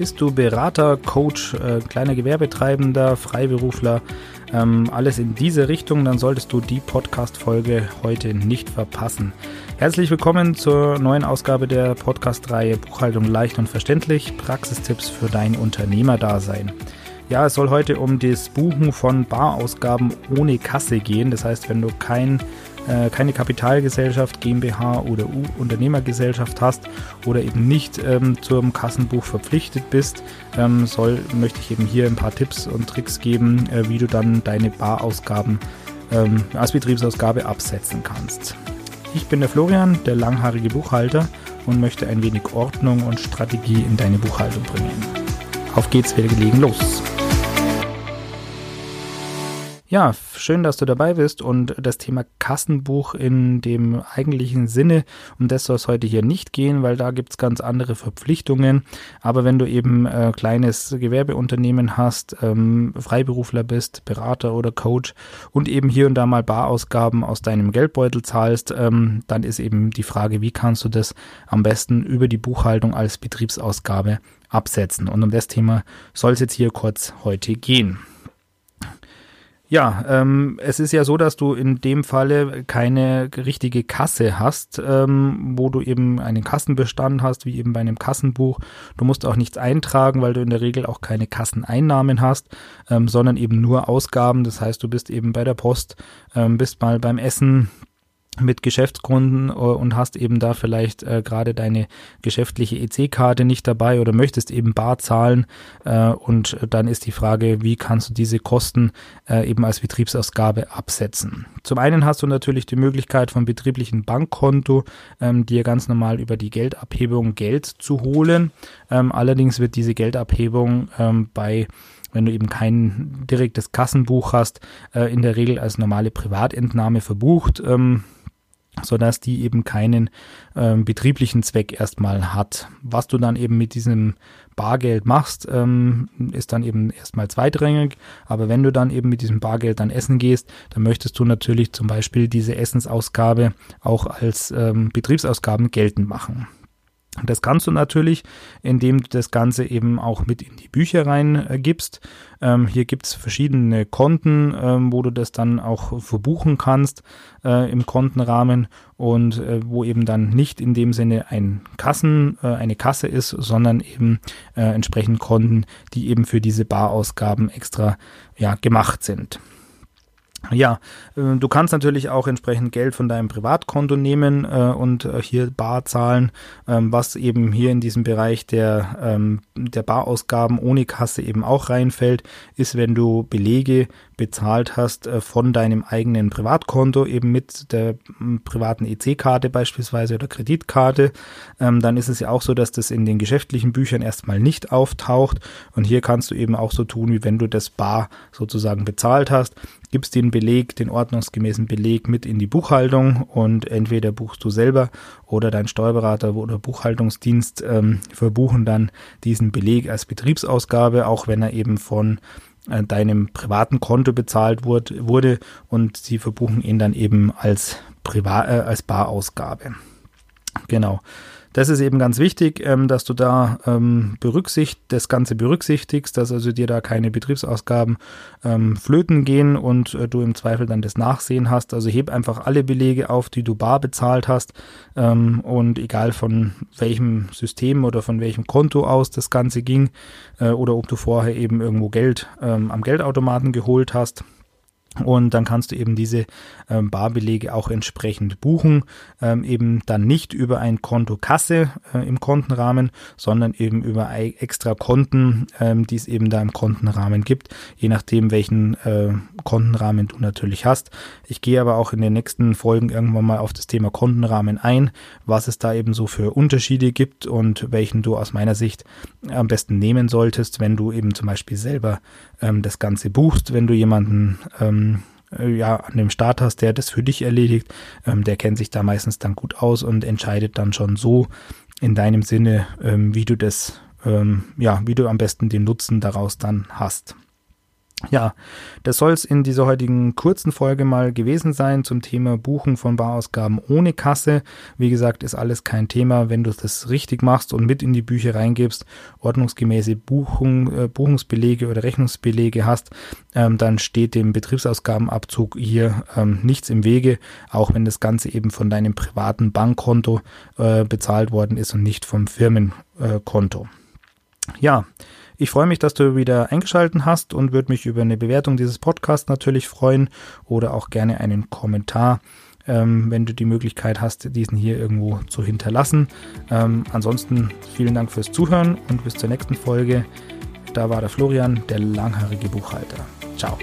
Bist du Berater, Coach, äh, kleiner Gewerbetreibender, Freiberufler, ähm, alles in diese Richtung, dann solltest du die Podcast-Folge heute nicht verpassen. Herzlich willkommen zur neuen Ausgabe der Podcast-Reihe Buchhaltung leicht und verständlich, Praxistipps für dein Unternehmerdasein. Ja, es soll heute um das Buchen von Barausgaben ohne Kasse gehen. Das heißt, wenn du kein äh, keine Kapitalgesellschaft, GmbH oder U Unternehmergesellschaft hast oder eben nicht ähm, zum Kassenbuch verpflichtet bist, ähm, soll, möchte ich eben hier ein paar Tipps und Tricks geben, äh, wie du dann deine Barausgaben ähm, als Betriebsausgabe absetzen kannst. Ich bin der Florian, der langhaarige Buchhalter und möchte ein wenig Ordnung und Strategie in deine Buchhaltung bringen. Auf geht's, wir legen los. Ja, schön, dass du dabei bist und das Thema Kassenbuch in dem eigentlichen Sinne, um das soll es heute hier nicht gehen, weil da gibt's ganz andere Verpflichtungen. Aber wenn du eben äh, kleines Gewerbeunternehmen hast, ähm, Freiberufler bist, Berater oder Coach und eben hier und da mal Barausgaben aus deinem Geldbeutel zahlst, ähm, dann ist eben die Frage, wie kannst du das am besten über die Buchhaltung als Betriebsausgabe absetzen. Und um das Thema soll es jetzt hier kurz heute gehen. Ja, ähm, es ist ja so, dass du in dem Falle keine richtige Kasse hast, ähm, wo du eben einen Kassenbestand hast, wie eben bei einem Kassenbuch. Du musst auch nichts eintragen, weil du in der Regel auch keine Kasseneinnahmen hast, ähm, sondern eben nur Ausgaben. Das heißt, du bist eben bei der Post, ähm, bist mal beim Essen, mit Geschäftskunden äh, und hast eben da vielleicht äh, gerade deine geschäftliche EC-Karte nicht dabei oder möchtest eben bar zahlen äh, und dann ist die Frage, wie kannst du diese Kosten äh, eben als Betriebsausgabe absetzen. Zum einen hast du natürlich die Möglichkeit vom betrieblichen Bankkonto ähm, dir ganz normal über die Geldabhebung Geld zu holen. Ähm, allerdings wird diese Geldabhebung ähm, bei wenn du eben kein direktes Kassenbuch hast, äh, in der Regel als normale Privatentnahme verbucht. Sodass die eben keinen ähm, betrieblichen Zweck erstmal hat. Was du dann eben mit diesem Bargeld machst, ähm, ist dann eben erstmal zweitrangig. Aber wenn du dann eben mit diesem Bargeld dann essen gehst, dann möchtest du natürlich zum Beispiel diese Essensausgabe auch als ähm, Betriebsausgaben geltend machen. Das kannst du natürlich, indem du das Ganze eben auch mit in die Bücher rein äh, gibst. Ähm, hier gibt es verschiedene Konten, ähm, wo du das dann auch verbuchen kannst äh, im Kontenrahmen und äh, wo eben dann nicht in dem Sinne ein Kassen, äh, eine Kasse ist, sondern eben äh, entsprechend Konten, die eben für diese Barausgaben extra ja, gemacht sind. Ja, äh, du kannst natürlich auch entsprechend Geld von deinem Privatkonto nehmen äh, und äh, hier bar zahlen, ähm, was eben hier in diesem Bereich der, ähm, der Barausgaben ohne Kasse eben auch reinfällt, ist, wenn du Belege bezahlt hast von deinem eigenen Privatkonto, eben mit der privaten EC-Karte beispielsweise oder Kreditkarte, ähm, dann ist es ja auch so, dass das in den geschäftlichen Büchern erstmal nicht auftaucht. Und hier kannst du eben auch so tun, wie wenn du das bar sozusagen bezahlt hast, gibst den Beleg, den ordnungsgemäßen Beleg mit in die Buchhaltung und entweder buchst du selber oder dein Steuerberater oder Buchhaltungsdienst ähm, verbuchen dann diesen Beleg als Betriebsausgabe, auch wenn er eben von äh, deinem privaten Konto bezahlt wurde, wurde und sie verbuchen ihn dann eben als Privat, äh, als Barausgabe. Genau. Das ist eben ganz wichtig, ähm, dass du da ähm, berücksicht, das Ganze berücksichtigst, dass also dir da keine Betriebsausgaben ähm, flöten gehen und äh, du im Zweifel dann das Nachsehen hast. Also heb einfach alle Belege auf, die du bar bezahlt hast ähm, und egal von welchem System oder von welchem Konto aus das Ganze ging äh, oder ob du vorher eben irgendwo Geld ähm, am Geldautomaten geholt hast und dann kannst du eben diese ähm, Barbelege auch entsprechend buchen, ähm, eben dann nicht über ein Konto Kasse äh, im Kontenrahmen, sondern eben über extra Konten, ähm, die es eben da im Kontenrahmen gibt, je nachdem welchen äh, Kontenrahmen du natürlich hast. Ich gehe aber auch in den nächsten Folgen irgendwann mal auf das Thema Kontenrahmen ein, was es da eben so für Unterschiede gibt und welchen du aus meiner Sicht am besten nehmen solltest, wenn du eben zum Beispiel selber ähm, das Ganze buchst, wenn du jemanden ähm, äh, ja, an dem Start hast, der das für dich erledigt, ähm, der kennt sich da meistens dann gut aus und entscheidet dann schon so in deinem Sinne, ähm, wie du das, ähm, ja, wie du am besten den Nutzen daraus dann hast. Ja, das soll es in dieser heutigen kurzen Folge mal gewesen sein zum Thema Buchen von Barausgaben ohne Kasse. Wie gesagt, ist alles kein Thema, wenn du das richtig machst und mit in die Bücher reingibst, ordnungsgemäße Buchung, äh, Buchungsbelege oder Rechnungsbelege hast, ähm, dann steht dem Betriebsausgabenabzug hier ähm, nichts im Wege, auch wenn das Ganze eben von deinem privaten Bankkonto äh, bezahlt worden ist und nicht vom Firmenkonto. Ja, ich freue mich, dass du wieder eingeschaltet hast und würde mich über eine Bewertung dieses Podcasts natürlich freuen oder auch gerne einen Kommentar, ähm, wenn du die Möglichkeit hast, diesen hier irgendwo zu hinterlassen. Ähm, ansonsten vielen Dank fürs Zuhören und bis zur nächsten Folge. Da war der Florian, der langhaarige Buchhalter. Ciao.